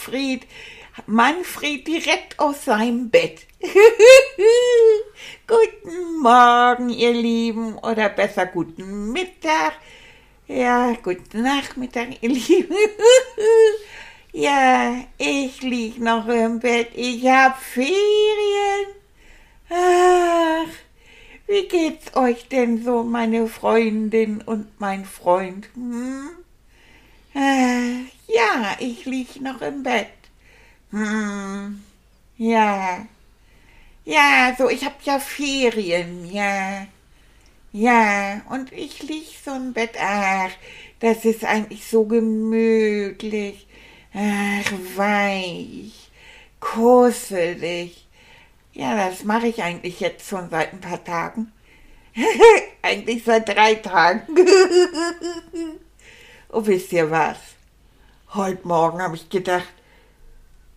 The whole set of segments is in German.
Manfred. Manfred direkt aus seinem Bett. guten Morgen, ihr Lieben, oder besser guten Mittag. Ja, guten Nachmittag, ihr Lieben. ja, ich lieg noch im Bett. Ich hab Ferien. Ach, wie geht's euch denn so, meine Freundin und mein Freund? Hm? Äh, ja, ich lieg noch im Bett. Hm, ja. Ja, so, ich hab ja Ferien, ja. Ja, und ich lieg so im Bett. Ach, das ist eigentlich so gemütlich. Ach, weich, kusselig. Ja, das mache ich eigentlich jetzt schon seit ein paar Tagen. eigentlich seit drei Tagen. Und wisst ihr was? Heute Morgen habe ich gedacht,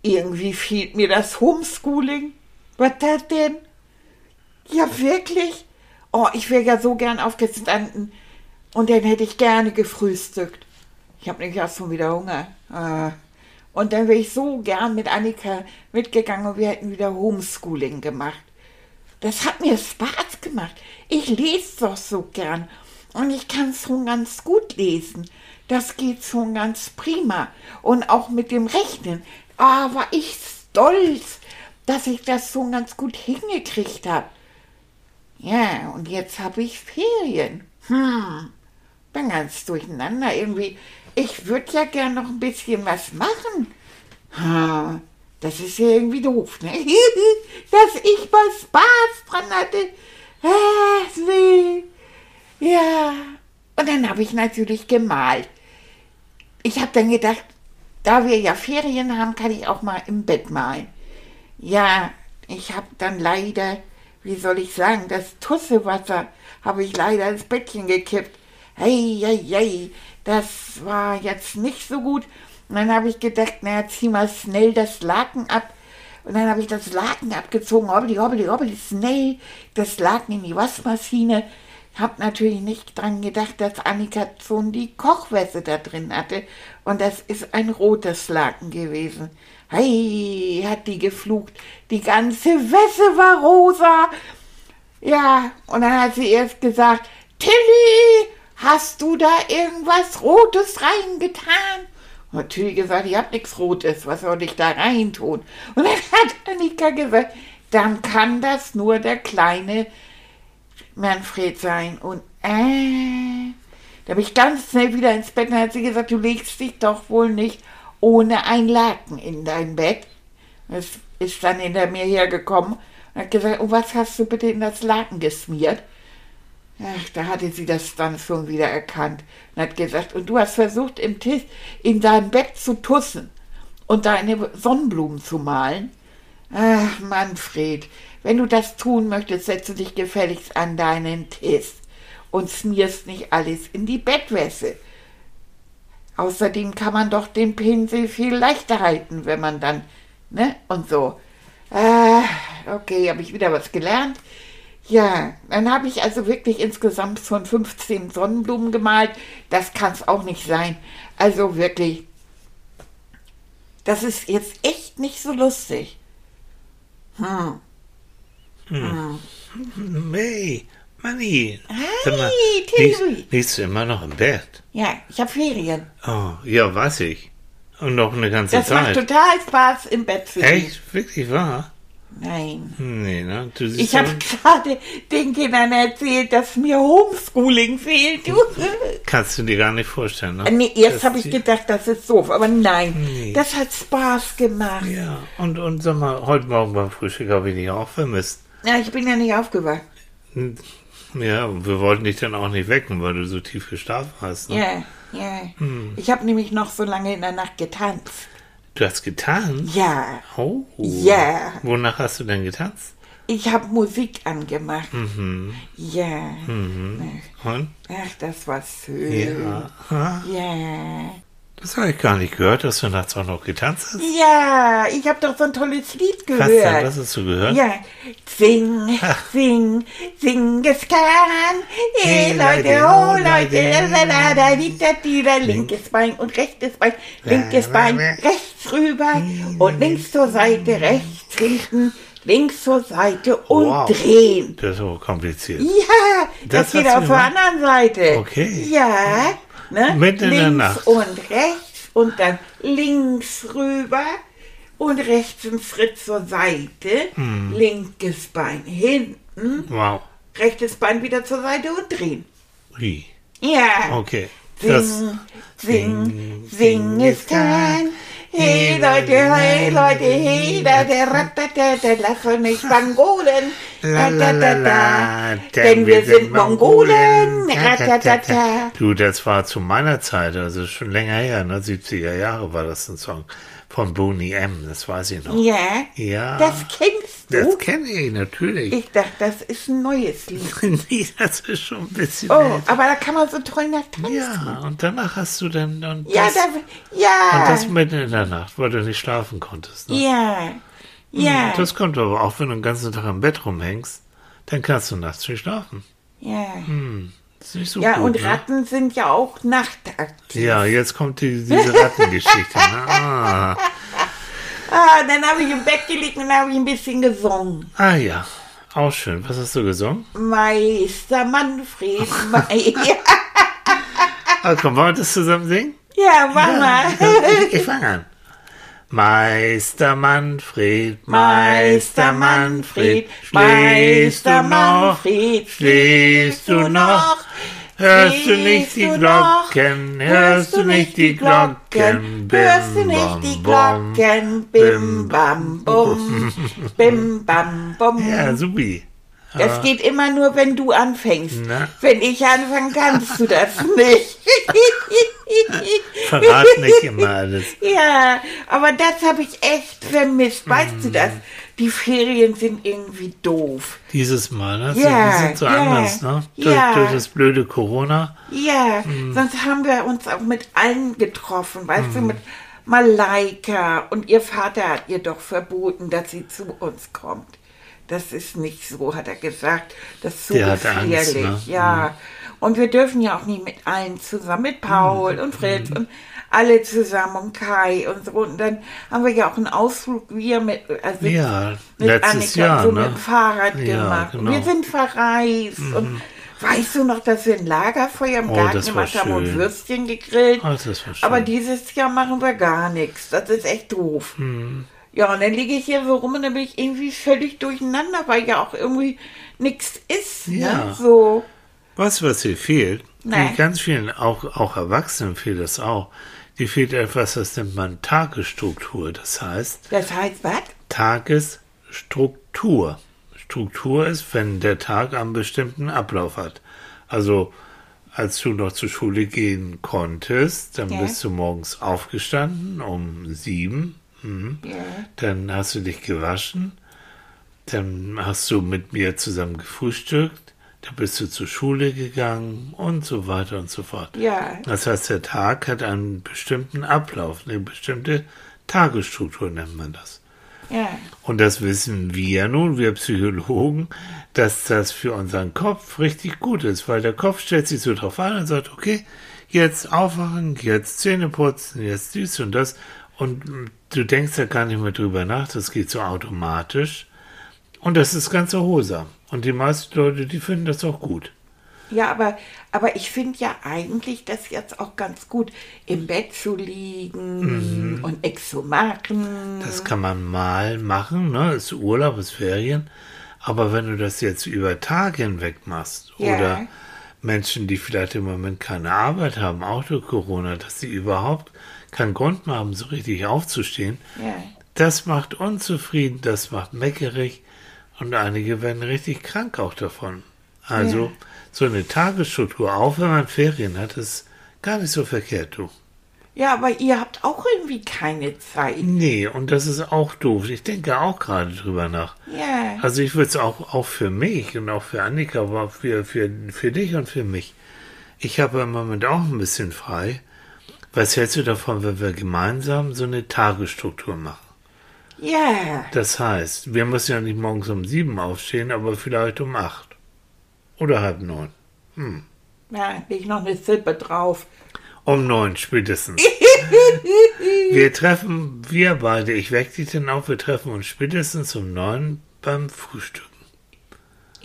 irgendwie fehlt mir das Homeschooling. Was das denn? Ja, wirklich? Oh, ich wäre ja so gern aufgestanden und dann hätte ich gerne gefrühstückt. Ich habe nämlich auch schon wieder Hunger. Ah. Und dann wäre ich so gern mit Annika mitgegangen und wir hätten wieder Homeschooling gemacht. Das hat mir Spaß gemacht. Ich lese doch so gern. Und ich kann schon ganz gut lesen. Das geht schon ganz prima. Und auch mit dem Rechnen. Ah, war ich stolz, dass ich das so ganz gut hingekriegt habe. Ja, und jetzt habe ich Ferien. Hm, bin ganz durcheinander irgendwie. Ich würde ja gern noch ein bisschen was machen. Ha, das ist ja irgendwie doof, ne? Dass ich mal Spaß dran hatte. Ah, nee. Ja. Und dann habe ich natürlich gemalt. Ich habe dann gedacht, da wir ja Ferien haben, kann ich auch mal im Bett malen. Ja, ich habe dann leider, wie soll ich sagen, das Tussewasser habe ich leider ins Bettchen gekippt. Hey, hey, hey, das war jetzt nicht so gut. Und dann habe ich gedacht, naja, zieh mal schnell das Laken ab. Und dann habe ich das Laken abgezogen, hobbeli, hobbeli, hobbeli, schnell das Laken in die Waschmaschine. Hab natürlich nicht dran gedacht, dass Annika schon die Kochwäsche da drin hatte. Und das ist ein rotes Laken gewesen. Hey, hat die geflucht. Die ganze Wäsche war rosa. Ja, und dann hat sie erst gesagt, Tilly, hast du da irgendwas Rotes reingetan? Natürlich gesagt, ich hab nichts Rotes, was soll ich da reintun? Und dann hat Annika gesagt, dann kann das nur der kleine Manfred sein. Und äh, da bin ich ganz schnell wieder ins Bett und hat sie gesagt, du legst dich doch wohl nicht ohne ein Laken in dein Bett. Das ist dann hinter mir hergekommen und hat gesagt, oh, was hast du bitte in das Laken geschmiert? Ach, da hatte sie das dann schon wieder erkannt und hat gesagt, und du hast versucht, im Tisch in deinem Bett zu tussen und deine Sonnenblumen zu malen. Ach, Manfred, wenn du das tun möchtest, setze dich gefälligst an deinen Tisch und smierst nicht alles in die Bettwäsche. Außerdem kann man doch den Pinsel viel leichter halten, wenn man dann, ne, und so. Ah, okay, habe ich wieder was gelernt. Ja, dann habe ich also wirklich insgesamt schon 15 Sonnenblumen gemalt. Das kann es auch nicht sein. Also wirklich, das ist jetzt echt nicht so lustig. Hm. Hm. May, Manni. Liegst, Tilly. liegst du immer noch im Bett? Ja, ich habe Ferien. Oh, ja, weiß ich. Und noch eine ganze Das macht Zeit. total Spaß im Bett zu liegen. Echt? Wirklich wahr? Nein. Nee, ne? Du siehst Ich habe gerade den Kindern erzählt, dass mir Homeschooling fehlt. Du. Kannst du dir gar nicht vorstellen, ne? Nee, erst Das- habe ich gedacht, das ist doof, aber nein, Nee. das hat Spaß gemacht. Ja. Ja, und, und sag mal, heute Morgen beim Frühstück habe ich dich auch vermisst. Ich bin ja nicht aufgewacht. Ja, und wir wollten dich dann auch nicht wecken, weil du so tief geschlafen hast. Ne? Ja, ja. Ich habe nämlich noch so lange in der Nacht getanzt. Du hast getan? Ja, Oh. Ja. Wonach hast du denn getanzt? ich habe Musik angemacht. Mhm. Ja. Und? Ach, das war schön. Ja. Ja. Das habe ich gar nicht gehört, dass du nachts auch noch getanzt hast. Ja, ich habe doch so ein tolles Lied Was denn? gehört. Was hast du gehört? Ja, sing, sing, sing es kann. Hey Hey, Leute, oh oh, Leute, da, da, da, da, linkes Bein und rechtes Bein, linkes Bein, rechts rüber und links zur Seite, rechts hinten, links zur Seite und Wow. drehen. Das ist aber kompliziert. Ja, Das das, geht hast du auf der anderen Seite. Okay. Ja, ne? Mitten in links der Nacht. und rechts und dann links rüber und rechts einen Schritt zur Seite, Hm. linkes Bein hinten, Wow. rechtes Bein wieder zur Seite und drehen. Wie? Ja. Okay. Das, Sing, sing, sing es kann. Hey Leute, hey Leute, hey da, der Ratatata, lass uns nicht Mongolen. La, la, la, la, Denn wir sind Mongolen. Ratatata. Du, das war zu meiner Zeit, also schon länger her, ne? 70er Jahre war das ein Song von Boney M, das weiß ich noch. Ja, Ja. das kennst du. Das kenne ich natürlich. Ich dachte, das ist ein neues Lied. nee, das ist schon ein bisschen Oh, älter. aber da kann man so toll nach tanzen. Ja, und danach hast du dann und Ja, das, da, und ja, das mitten in der Nacht, weil du nicht schlafen konntest. Ne? ja, ja, Das kommt aber auch, wenn du den ganzen Tag im Bett rumhängst, dann kannst du nachts nicht schlafen. ja. Nicht so Ja, gut, und ne? Ratten sind ja auch nachtaktiv. Ja, jetzt kommt die, diese Rattengeschichte. ah. Ah, dann habe ich im Bett gelegen und habe ich ein bisschen gesungen. ah ja, auch schön. Was hast du gesungen? Meister Manfred. Me ja, Ah, komm, wollen wir das zusammen singen? ja, mach mal. Ich, ich fange an. Meister Manfred, Meister Manfred, du noch? Schläfst du noch? Hörst du nicht die? Glocken? Hörst du nicht die Glocken? Hörst du nicht die Glocken? Bim, bam, bum. Bim, bam, bum. Ja, supi. Das geht immer nur, wenn du anfängst. Na? Wenn ich anfange, kannst du das nicht. Verrat nicht immer alles. ja, aber das habe ich echt vermisst. Weißt du Mhm. das? Die Ferien sind irgendwie doof. Dieses Mal, ne? Ja, die sind so ja, anders, ne? Durch, ja. durch das blöde Corona. Ja, Mhm. sonst haben wir uns auch mit allen getroffen, weißt Mhm. du, mit Malaika und ihr Vater hat ihr doch verboten, dass sie zu uns kommt. Das ist nicht so, hat er gesagt. Das ist so Der gefährlich. Angst, ne? Ja. Und wir dürfen ja auch nicht mit allen zusammen, mit Paul und Fritz und alle zusammen und Kai und so. Und dann haben wir ja auch einen Ausflug, wir mit, also Ja, mit Annika Jahr, so ne? mit dem Fahrrad Ja, gemacht. Genau. Mhm. wir sind verreist. Und weißt du noch, dass wir ein Lagerfeuer im Oh, Garten gemacht haben und. Würstchen gegrillt? Oh. Aber dieses Jahr machen wir gar nichts. Das ist echt doof. Mhm. Ja, und dann liege ich hier so rum und dann bin ich irgendwie völlig durcheinander, weil ja auch irgendwie nichts ist. Ja. Ne? So. Du, was hier fehlt? Nee. Die Ganz vielen, auch, auch Erwachsenen fehlt das auch. Die fehlt etwas, das nennt man Tagesstruktur. Das heißt, Das heißt was? Tagesstruktur. Struktur ist, wenn der Tag einen bestimmten Ablauf hat. Also, als du noch zur Schule gehen konntest, dann Ja. bist du morgens aufgestanden um sieben. Mhm. Ja. Dann hast du dich gewaschen. Dann hast du mit mir zusammen gefrühstückt. Dann bist du zur Schule gegangen und so weiter und so fort. Ja. Das heißt, der Tag hat einen bestimmten Ablauf, eine bestimmte Tagesstruktur nennt man das. Ja. Und das wissen wir nun, wir Psychologen, dass das für unseren Kopf richtig gut ist, weil der Kopf stellt sich so drauf ein und sagt, okay, jetzt aufwachen, jetzt Zähne putzen, jetzt dies und das. Und du denkst da gar nicht mehr drüber nach, das geht so automatisch. Und das ist ganz erholsam. Und die meisten Leute, die finden das auch gut. Ja, aber, aber ich finde ja eigentlich das jetzt auch ganz gut, im Bett zu liegen und nichts zu machen. Das kann man mal machen, ne? Ist Urlaub, ist Ferien. Aber wenn du das jetzt über Tage hinweg machst Ja. oder Menschen, die vielleicht im Moment keine Arbeit haben, auch durch Corona, dass sie überhaupt keinen Grund mehr haben, so richtig aufzustehen, Ja. das macht unzufrieden, das macht meckerig und einige werden richtig krank auch davon. Also Ja. so eine Tagesstruktur, auch wenn man Ferien hat, ist gar nicht so verkehrt, du. Ja, aber ihr habt auch irgendwie keine Zeit. Nee, und das ist auch doof. Ich denke auch gerade drüber nach. Ja. Also ich würde es auch, auch für mich und auch für Annika, aber für, für, für dich und für mich. Ich habe im Moment auch ein bisschen frei. Was hältst du davon, wenn wir gemeinsam so eine Tagesstruktur machen? Ja. Das heißt, wir müssen ja nicht morgens um sieben aufstehen, aber vielleicht um acht. Oder halb neun. Na, leg noch eine Sippe drauf. Um neun spätestens. wir treffen, wir beide, ich weck dich dann auf, wir treffen uns spätestens um neun beim Frühstück.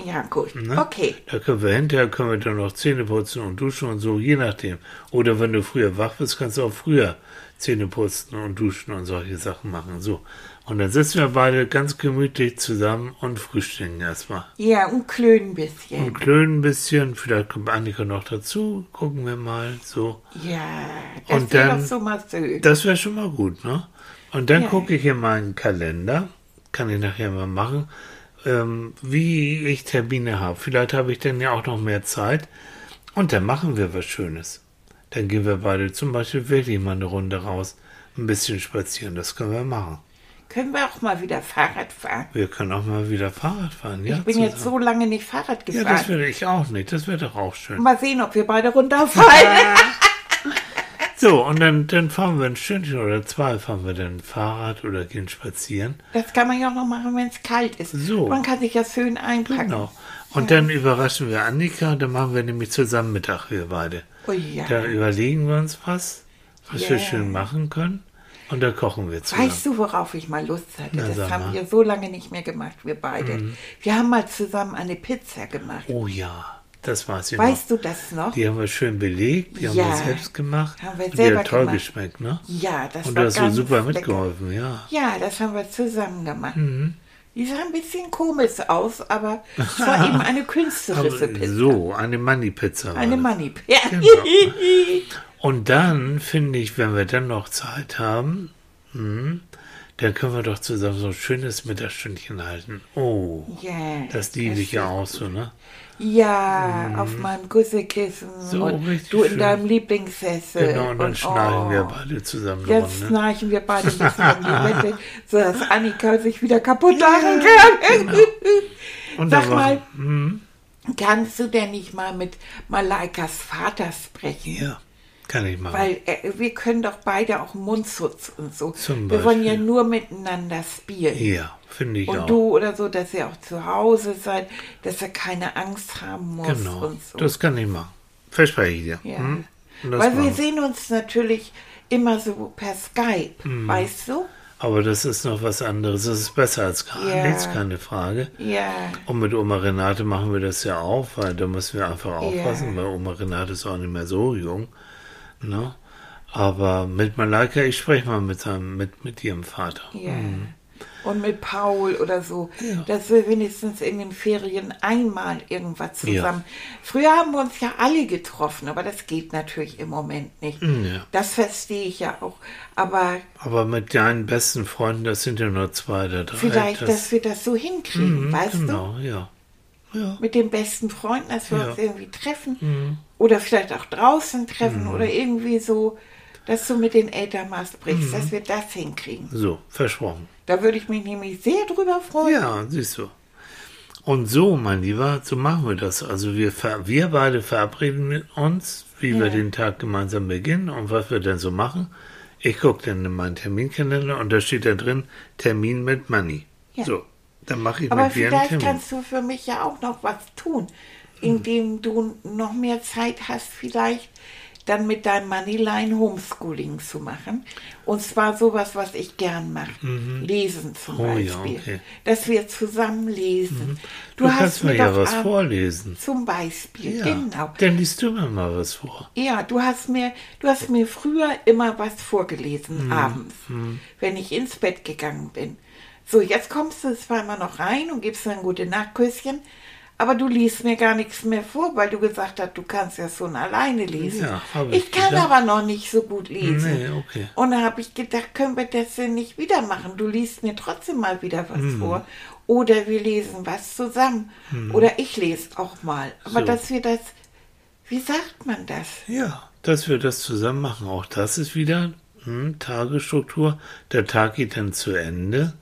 Ja, gut. Ne? Okay. Da können wir hinterher, können wir dann noch Zähne putzen und duschen und so, je nachdem. Oder wenn du früher wach bist, kannst du auch früher Zähne putzen und duschen und solche Sachen machen. So. Und dann sitzen wir beide ganz gemütlich zusammen und frühstücken erstmal. Ja, und klönen ein bisschen. Und klönen ein bisschen, vielleicht kommt Annika noch dazu, gucken wir mal, so. Ja, das wäre doch so mal schön. Das wäre schon mal gut, ne? Und dann Ja. gucke ich in meinen Kalender, kann ich nachher mal machen, ähm, wie ich Termine habe. Vielleicht habe ich dann ja auch noch mehr Zeit. Und dann machen wir was Schönes. Dann gehen wir beide zum Beispiel wirklich mal eine Runde raus, ein bisschen spazieren. Das können wir machen. Können wir auch mal wieder Fahrrad fahren? Wir können auch mal wieder Fahrrad fahren. Ja, ich bin jetzt zusammen. so lange nicht Fahrrad Ja, gefahren. das würde ich auch nicht. Das wäre doch auch schön. mal sehen, ob wir beide runterfallen. So, und dann, dann fahren wir ein Stündchen oder zwei, fahren wir dann Fahrrad oder gehen spazieren. Das kann man ja auch noch machen, wenn es kalt ist. So. Man kann sich ja schön einpacken. Genau. Und dann überraschen wir Annika und dann machen wir nämlich zusammen Mittag, wir beide. Oh ja. Da überlegen wir uns was, was wir Ja. schön machen können. Und dann kochen wir zusammen. Weißt du, worauf ich mal Lust hatte? Na, das haben. Mhm. wir so lange nicht mehr gemacht, wir beide. Wir haben mal zusammen eine Pizza gemacht. Oh ja, das weiß ich Weißt noch. du das noch? Die haben wir schön belegt, die haben Ja. wir selbst gemacht. Haben wir und die selber hat toll gemacht. geschmeckt, ne? Ja, das Und war du hast ganz super lecker. mitgeholfen, ja. Ja, das haben wir zusammen gemacht. Mhm. Die sah ein bisschen komisch aus, aber es war eben eine künstlerische Pizza. so, eine Money-Pizza. Eine das. Money. Ja. Genau. Und dann finde ich, wenn wir dann noch Zeit haben, hm, dann können wir doch zusammen so ein schönes Mittagsstündchen halten. Oh, ja, das liebe ich ja auch so, ne? Ja, auf meinem Gussekissen Mhm. So, und du in schön. deinem Lieblingssessel. Genau, und dann schnarchen oh, wir beide zusammen Jetzt Runde. schnarchen wir beide ein bisschen um die Wette, sodass Annika sich wieder kaputt lachen kann. genau. Und Sag mal, machen- hm, kannst du denn nicht mal mit Malaikas Vater sprechen? ja, kann ich machen. Weil äh, wir können doch beide auch Mundschutz und so. Zum wir wollen ja nur miteinander spielen. ja, finde ich und auch. du oder so, dass ihr auch zu Hause seid, dass er keine Angst haben muss genau, und so. das kann ich machen. Verspreche ich dir. Ja. Hm? Und Weil wir sehen uns natürlich immer so per Skype, Hm. weißt du? Aber das ist noch was anderes. Das ist besser als gar Ja. nichts, keine Frage. Ja, Und mit Oma Renate machen wir das ja auch, weil da müssen wir einfach aufpassen, weil Oma Renate ist auch nicht mehr so jung. Ne? Aber mit Malaika, ich spreche mal mit, seinem, mit, mit ihrem Vater. ja. Und mit Paul oder so, dass wir wenigstens in den Ferien einmal irgendwas Ja. zusammen. Früher haben wir uns ja alle getroffen, aber das geht natürlich im Moment nicht. Ja. Das verstehe ich ja auch. Aber Aber mit deinen besten Freunden, das sind ja nur zwei oder drei. vielleicht, das, dass wir das so hinkriegen, Mhm, weißt du? Genau, ja. Ja. mit den besten Freunden, dass wir Ja. Mhm. uns irgendwie treffen. Oder vielleicht auch draußen treffen oder irgendwie so, dass du mit den Eltern mal sprichst, Mhm. dass wir das hinkriegen. So, versprochen. Da würde ich mich nämlich sehr drüber freuen. Ja, siehst du. Und so, mein Lieber, so machen wir das. Also wir, ver wir beide verabreden mit uns, wie wir Ja. den Tag gemeinsam beginnen und was wir dann so machen. Ich gucke dann in meinen Terminkalender und da steht da drin Termin mit Money. Ja. So, dann mache ich Aber mit dir einen vielleicht Termin. kannst du für mich ja auch noch was tun. Indem du noch mehr Zeit hast, vielleicht dann mit deinem Moneyline Homeschooling zu machen. Und zwar sowas, was ich gern mache. Lesen zum Oh ja, Beispiel. okay. Mhm. Dass wir zusammen lesen. Du, kannst mir ja was ab- vorlesen. Zum Beispiel, Ja, genau. dann liest du mir mal was vor. Ja, du hast mir, du hast mir früher immer was vorgelesen Mhm. abends, wenn ich ins Bett gegangen bin. So, jetzt kommst du immer noch rein und gibst mir ein gute Nachtküsschen, Aber du liest mir gar nichts mehr vor, weil du gesagt hast, du kannst ja schon alleine lesen. Ja, ich ich kann gedacht. aber noch nicht so gut lesen. Nee, okay. Und da habe ich gedacht, können wir das denn nicht wieder machen? Du liest mir trotzdem mal wieder was Hm. vor. Oder wir lesen was zusammen. Oder ich lese auch mal. Aber So. dass wir das, wie sagt man das? Ja, dass wir das zusammen machen. Auch das ist wieder hm, Tagesstruktur. Der Tag geht dann zu Ende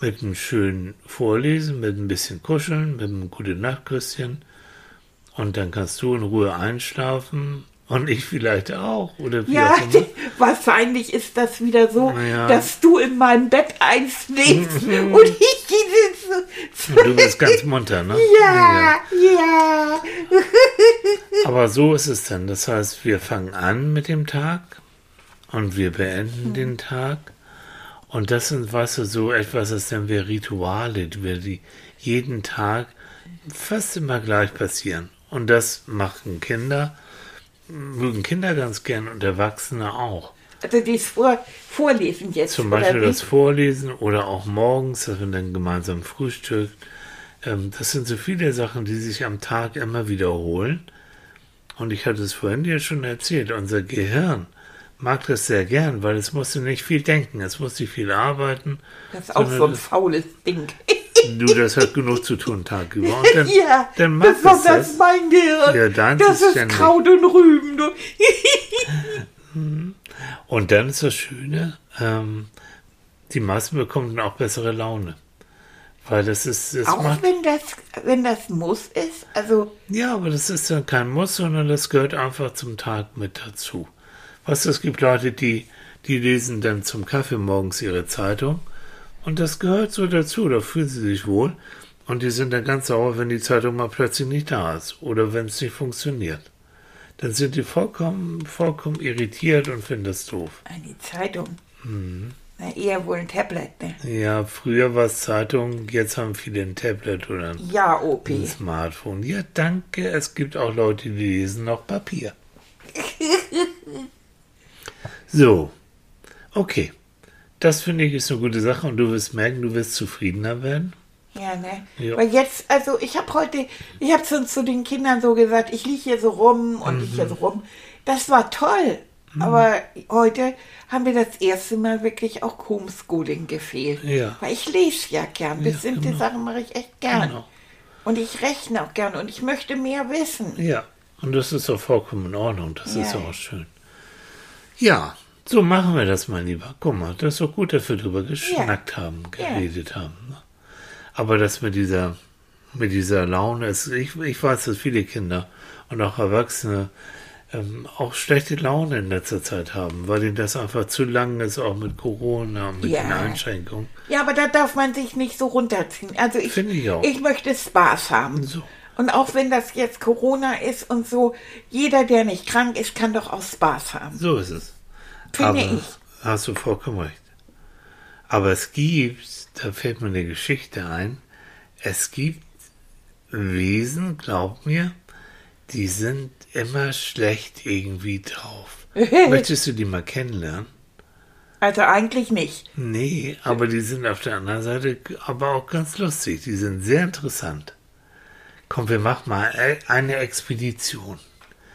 mit einem schönen Vorlesen, mit ein bisschen Kuscheln, mit einem gute Nachtküsschen. Und dann kannst du in Ruhe einschlafen und ich vielleicht auch. Oder wie Ja, auch immer. wahrscheinlich ist das wieder so, Ja. dass du in meinem Bett einschläfst und ich sitze du bist ganz munter, ne? Ja, ja. Aber so ist es dann. Das heißt, wir fangen an mit dem Tag und wir beenden Hm. den Tag. Und das sind, weißt du, so etwas, das nennen wir Rituale, die jeden Tag fast immer gleich passieren. Und das machen Kinder, mögen Kinder ganz gern und Erwachsene auch. Also das Vor Vorlesen jetzt. Zum Beispiel das Vorlesen oder auch morgens, dass man dann gemeinsam frühstückt. Ähm, das sind so viele Sachen, die sich am Tag immer wiederholen. Und ich hatte es vorhin dir schon erzählt, unser Gehirn mag das sehr gern, weil es musste nicht viel denken, es musste viel arbeiten. Das ist auch so ein faules Ding. Du, das hat genug zu tun, Tag über. Und dann, ja, dann macht es besonders das. mein Gehirn. Ja, deins das ist ist. Kraut und Rüben. Du. Und dann ist das Schöne, ähm, die meisten bekommen dann auch bessere Laune. Weil das ist, das auch macht wenn das, wenn das Muss ist. Also, Ja, aber das ist dann kein Muss, sondern das gehört einfach zum Tag mit dazu. Was es gibt Leute, die, die lesen dann zum Kaffee morgens ihre Zeitung und das gehört so dazu, da fühlen sie sich wohl und die sind dann ganz sauer, wenn die Zeitung mal plötzlich nicht da ist oder wenn es nicht funktioniert. Dann sind die vollkommen, vollkommen irritiert und finden das doof. eine Zeitung. Mhm. Na, eher wohl ein Tablet, ne? Ja, früher war es Zeitung, jetzt haben viele ein Tablet oder ein Ja, OP. ein Smartphone. Ja, danke. Es gibt auch Leute, die lesen noch Papier. so, okay. Das finde ich ist eine gute Sache und du wirst merken, du wirst zufriedener werden. Ja, ne? Ja. Weil jetzt, also ich habe heute, ich habe so zu den Kindern so gesagt, ich liege hier so rum und ich Mhm. hier so rum. Das war toll. Aber heute haben wir das erste Mal wirklich auch Homeschooling gefehlt. Ja. Weil ich lese ja gern. Bestimmte genau. Sachen mache ich echt gern. Genau. Und ich rechne auch gern und ich möchte mehr wissen. Ja, und das ist doch vollkommen in Ordnung. Das ist Ja. auch schön. Ja, so machen wir das, mein Lieber. Guck mal, das ist doch gut, dass wir drüber geschnackt haben, Ja. geredet haben. ne? Aber das mit dieser, mit dieser Laune, ist, ich, ich weiß, dass viele Kinder und auch Erwachsene ähm, auch schlechte Laune in letzter Zeit haben, weil ihnen das einfach zu lang ist, auch mit Corona und mit Ja. den Einschränkungen. Ja, aber da darf man sich nicht so runterziehen. Also ich, Finde ich auch. ich möchte Spaß haben. So. Und auch wenn das jetzt Corona ist und so, jeder, der nicht krank ist, kann doch auch Spaß haben. So ist es. Finde Aber ich. hast du vollkommen recht. Aber es gibt, da fällt mir eine Geschichte ein, es gibt Wesen, glaub mir, die sind immer schlecht irgendwie drauf. Möchtest du die mal kennenlernen? Also eigentlich nicht. Nee, aber die sind auf der anderen Seite aber auch ganz lustig. Die sind sehr interessant. Komm, wir machen mal e- eine Expedition.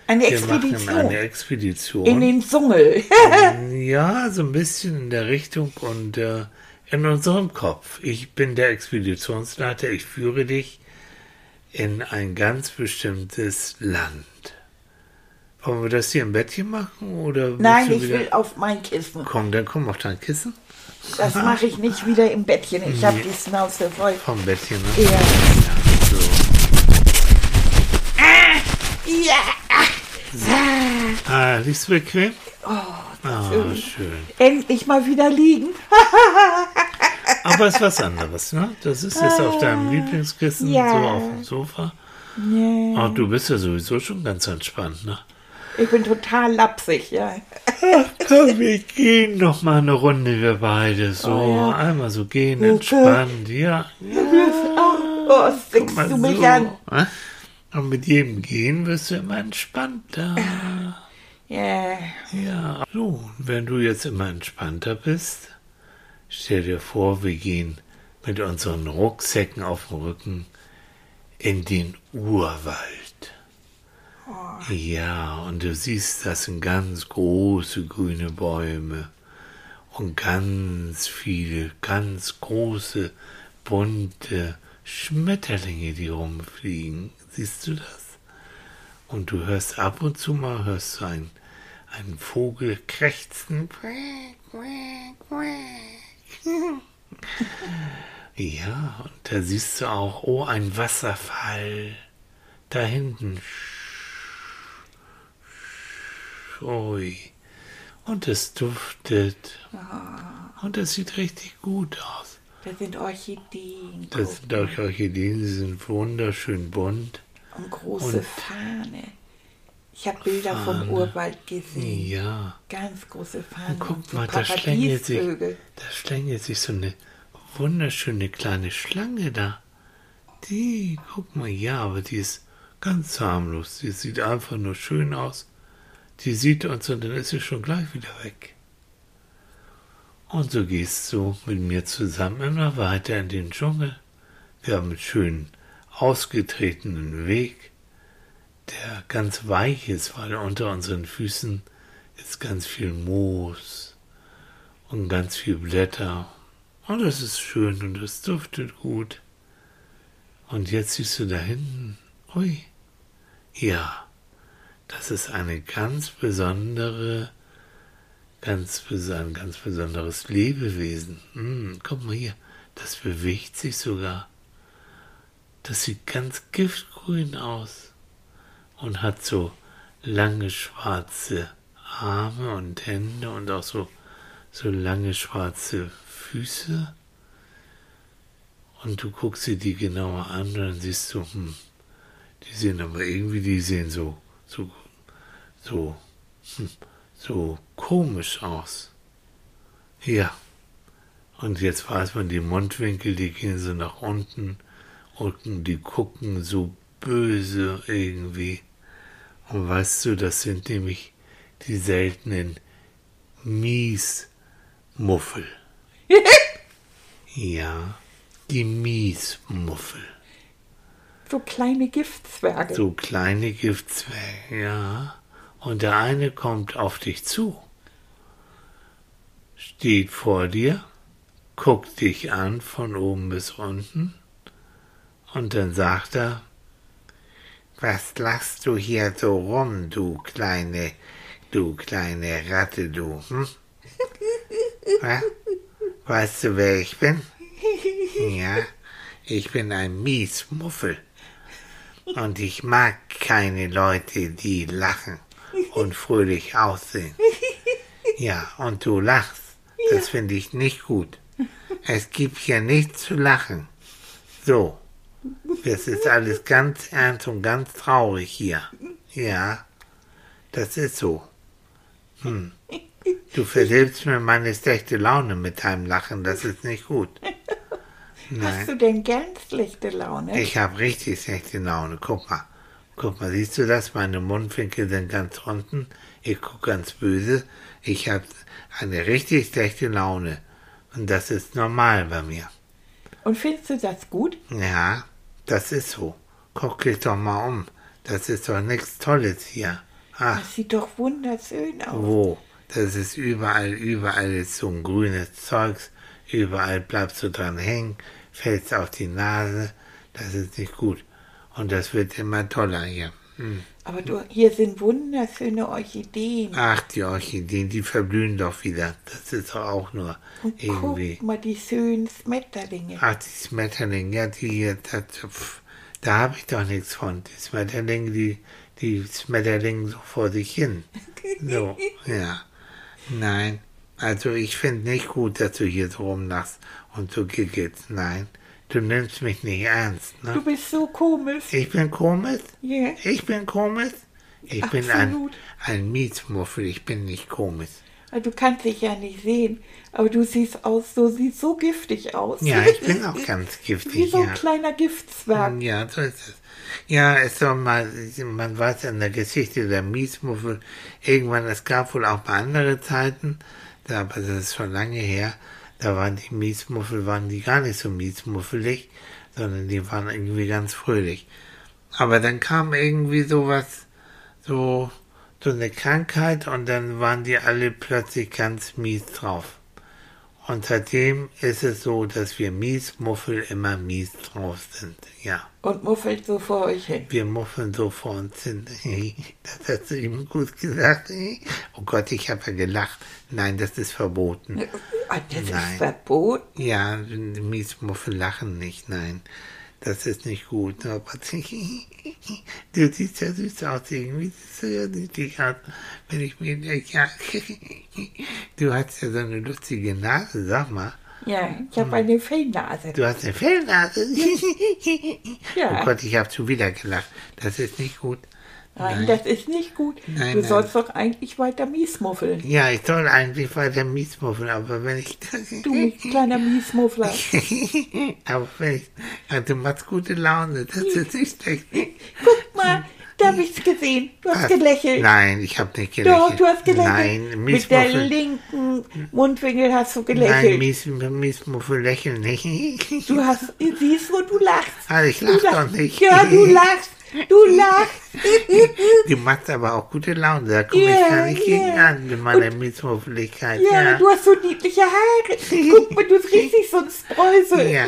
Eine Wir Expedition eine Expedition. in den Dschungel. Ja, so ein bisschen in der Richtung und äh, in unserem Kopf. Ich bin der Expeditionsleiter, ich führe dich in ein ganz bestimmtes Land. Wollen wir das hier im Bettchen machen oder Nein, ich will auf mein Kissen. Komm, dann komm auf dein Kissen Das mache ich nicht wieder im Bettchen. Ich habe Nee. die Schnauze voll. vom Bettchen. Ne? Ja. Ja, so. Ja. Ah, liegst du bequem? Oh, Ah, schön. Endlich mal wieder liegen. Aber es ist was anderes, ne? Das ist jetzt auf deinem Lieblingskissen, Ja. so auf dem Sofa. Nee. Ach, du bist ja sowieso schon ganz entspannt, ne? Ich bin total lapsig, ja. Komm, wir gehen noch mal eine Runde, wir beide. So, Oh, ja. einmal so gehen, entspannt, ja. Oh, stickst Mal du mich so. an? Und mit jedem Gehen wirst du immer entspannter. Ja. Ja. So, wenn du jetzt immer entspannter bist, stell dir vor, wir gehen mit unseren Rucksäcken auf dem Rücken in den Urwald. Ja, und du siehst, das sind ganz große grüne Bäume und ganz viele, ganz große, bunte Schmetterlinge, die rumfliegen. Siehst du das? Und du hörst ab und zu mal, hörst du einen, einen Vogel krächzen. Ja, und da siehst du auch, oh, ein Wasserfall. Da hinten. Ui. Und es duftet. Und es sieht richtig gut aus. Da sind Orchideen. Das sind auch Orchideen, sie sind wunderschön bunt. Und große Und- Fahne. Ich habe Bilder vom Fahne. Urwald gesehen. Ja. Ganz große Fahne. Und guck mal, da schlängelt sich, da schlängelt sich so eine wunderschöne kleine Schlange da. Die, guck mal, ja, aber die ist ganz harmlos. Die sieht einfach nur schön aus. Die sieht uns und dann ist sie schon gleich wieder weg. Und so gehst du mit mir zusammen immer weiter in den Dschungel. Wir haben einen schönen, ausgetretenen Weg, der ganz weich ist, weil unter unseren Füßen ist ganz viel Moos und ganz viel Blätter. Und es ist schön und es duftet gut. Und jetzt siehst du da hinten, ui, ja, das ist eine ganz besondere, ganz, ein ganz besonderes Lebewesen. Hm, guck mal hier, das bewegt sich sogar. Das sieht ganz giftgrün aus und hat so lange schwarze Arme und Hände und auch so, so lange schwarze Füße. Und du guckst dir die genauer an und dann siehst du, hm, die sehen aber irgendwie, die sehen so, so, so, hm, so komisch aus. Ja. Und jetzt weiß man, die Mundwinkel, die gehen so nach unten und die gucken so böse irgendwie. Und weißt du, das sind nämlich die seltenen Miesmuffel. ja, die Miesmuffel. So kleine Giftzwerge. So kleine Giftzwerge, ja. Und der eine kommt auf dich zu, steht vor dir, guckt dich an von oben bis unten und dann sagt er, was lachst du hier so rum, du kleine, du kleine Ratte, du, hm? Was? Weißt du, wer ich bin? Ja, ich bin ein Miesmuffel. Und ich mag keine Leute, die lachen und fröhlich aussehen. Ja, und du lachst. Das finde ich nicht gut. Es gibt hier nichts zu lachen. So. Das ist alles ganz ernst und ganz traurig hier. Ja, das ist so. Hm. Du verdirbst mir meine schlechte Laune mit deinem Lachen. Das ist nicht gut. Hast du denn ganz schlechte Laune? Ich habe richtig schlechte Laune. Guck mal. Guck mal, siehst du das? Meine Mundwinkel sind ganz unten. Ich gucke ganz böse. Ich habe eine richtig schlechte Laune. Und das ist normal bei mir. Und findest du das gut? Ja, das ist so. Guck dich doch mal um. Das ist doch nichts Tolles hier. Ach, Das sieht doch wunderschön aus. wo? Das ist überall, überall ist so ein grünes Zeugs. Überall bleibst du dran hängen, fällst auf die Nase. Das ist nicht gut. Und das wird immer toller hier. Hm. Aber du, hier sind wunderschöne Orchideen. Ach, die Orchideen, die verblühen doch wieder. Das ist doch auch nur Und irgendwie. guck mal, die schönen Schmetterlinge. Ach, die Schmetterlinge, ja, die hier, das, pf, da habe ich doch nichts von. Die Schmetterlinge, die, die Schmetterlinge so vor sich hin. So, ja. Nein, also ich finde nicht gut, dass du hier so rumlachst und so giggelst. Nein, du nimmst mich nicht ernst, Du ne? bist so komisch. Ich bin komisch? Ja. Ich bin komisch? Ich bin ein, Absolut. ein Mietsmuffel, ich bin nicht komisch. Also Du kannst dich ja nicht sehen, aber du siehst aus, so siehst so giftig aus. Ja, ich bin auch ganz Wie giftig, so ein ja. kleiner Giftzwerg. Ja, so ist es. Ja, es soll mal, man weiß in der Geschichte der Miesmuffel, irgendwann, es gab wohl auch mal andere Zeiten, aber das ist schon lange her, da waren die Miesmuffel, waren die gar nicht so miesmuffelig, sondern die waren irgendwie ganz fröhlich. Aber dann kam irgendwie sowas, so, so eine Krankheit und dann waren die alle plötzlich ganz mies drauf. Und seitdem ist es so, dass wir Miesmuffel immer mies drauf sind, ja. Und muffelt so vor euch hin. Wir muffeln so vor uns hin. Das hast du ihm gut gesagt. Oh Gott, ich habe ja gelacht. Nein, das ist verboten. Das Nein. ist verboten. Ja, Miesmuffel lachen nicht, nein. Das ist nicht gut. Aber du siehst ja süß aus irgendwie. Das ist ja niedlich aus. Wenn ich mir, ja, du hast ja so eine lustige Nase, sag mal. Ja, ich habe eine Fellnase. Du hast eine Fellnase. Ja. Oh Gott, ich habe schon wieder gelacht. Das ist nicht gut. Nein, das ist nicht gut. Nein, du nein. sollst doch eigentlich weiter miesmuffeln. Ja, ich soll eigentlich weiter Miesmuffeln, aber wenn ich... Du kleiner Miesmuffler. aber wenn ich... Ja, du machst gute Laune, das ist nicht schlecht. Guck mal, da hab ich's gesehen. Du hast Was? gelächelt. Nein, ich habe nicht gelächelt. Doch, du hast gelächelt. Nein, Mit der Miesmuffel... linken Mundwinkel hast du Nein, gelächelt. Mies, Miesmuffel lächeln nicht. du hast, siehst du, du lachst. Ah, ich Du lach lachst. doch nicht. Ja, du lachst. Du lachst. Du machst aber auch gute Laune, da komme Ja, ich gar nicht gegen ja. an mit meiner Miesmuffeligkeit. Ja, Ja, du hast so niedliche Haare. Guck mal, du bist richtig so ein Streusel. Ja.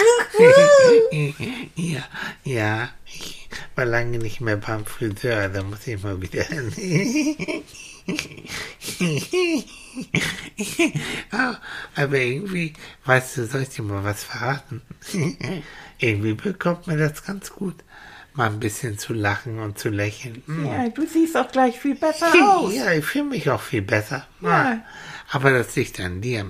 ja, ja. Ich war lange nicht mehr beim Friseur, da muss ich mal wieder hin. Aber irgendwie, weißt du, soll ich dir mal was verraten? irgendwie bekommt man das ganz gut, mal ein bisschen zu lachen und zu lächeln. Hm. Ja, du siehst auch gleich viel besser aus. Ja, ich fühle mich auch viel besser. Ja. Aber das liegt an dir.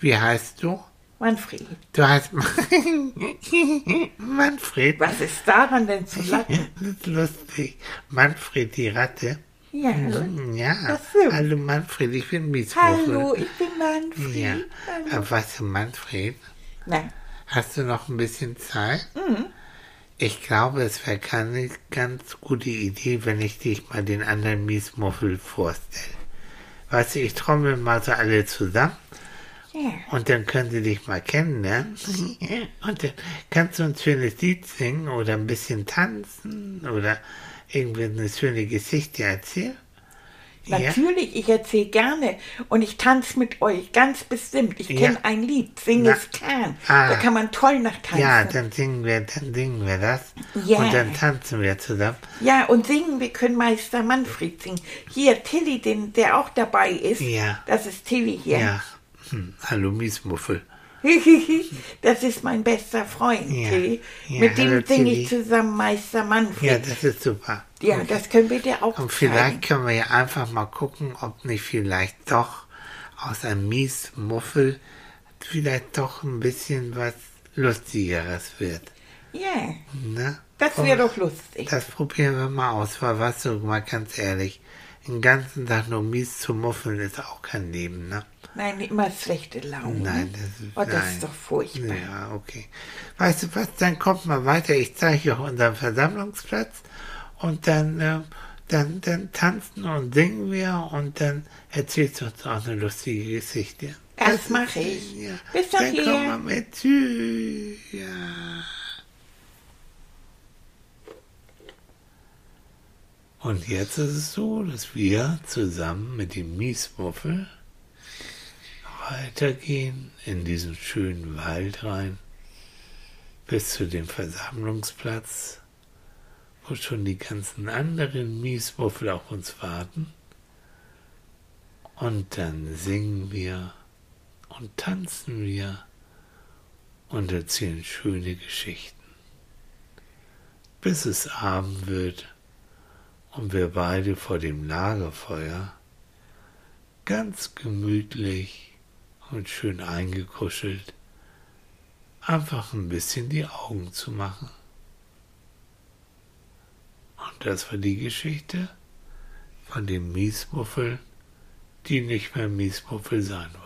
Wie heißt du? Manfred, Du heißt Manfred. was ist daran denn zu lachen? Das ist lustig. Manfred die Ratte. Ja, Hm, Ja. Das stimmt. Hallo Manfred, ich bin Miesmuffel. hallo, ich bin Manfred. Ja. Hallo. Weißt du, Manfred, Na, hast du noch ein bisschen Zeit? Mhm. Ich glaube, es wäre keine ganz gute Idee, wenn ich dich mal den anderen Miesmuffel vorstelle. Weißt du, ich trommel mal so alle zusammen ja. und dann können sie dich mal kennenlernen. Und dann kannst du ein schönes Lied singen oder ein bisschen tanzen oder irgendwie eine schöne Geschichte erzählen. Ja, Natürlich, ich erzähle gerne und ich tanze mit euch, ganz bestimmt. Ich Ja. kenne ein Lied, Sing es kann. Ah. Da kann man toll nach tanzen. ja, dann singen wir, dann singen wir das Ja. und dann tanzen wir zusammen. Ja, und singen, wir können Meister Manfred singen. Hier, Tilly, den, der auch dabei ist. Ja. Das ist Tilly hier. Ja. Hm, hallo Miesmuffel. das ist mein bester Freund, Ja. Tilly. Ja, Mit dem singe ich zusammen Meister Ja, Manfred. das ist super. Ja, das können wir dir auch Und zeigen. vielleicht können wir ja einfach mal gucken, ob nicht vielleicht doch aus einem Miesmuffel vielleicht doch ein bisschen was Lustigeres wird. Ja, Ne? das wäre doch lustig. Das probieren wir mal aus, weil weißt du, mal ganz ehrlich, den ganzen Tag nur mies zu muffeln ist auch kein Leben, ne? Nein, immer schlechte Laune. Nein, das ist, Oh, das nein. ist doch furchtbar. Ja, okay. Weißt du was, dann kommt mal weiter. Ich zeige euch unseren Versammlungsplatz und dann, äh, dann, dann tanzen und singen wir und dann erzählst du uns auch eine lustige Geschichte. Das ist- mache ich. Ja. Bis dann nachher. komm mal mit. Tschüss. Ja. Und jetzt ist es so, dass wir zusammen mit dem Miesmuffel weitergehen in diesen schönen Wald rein bis zu dem Versammlungsplatz, wo schon die ganzen anderen Miesmuffel auf uns warten. Und dann singen wir und tanzen wir und erzählen schöne Geschichten, bis es Abend wird und wir beide vor dem Lagerfeuer ganz gemütlich und schön eingekuschelt einfach ein bisschen die Augen zu machen. Und das war die Geschichte von dem Miesmuffel, die nicht mehr Miesmuffel sein wollte.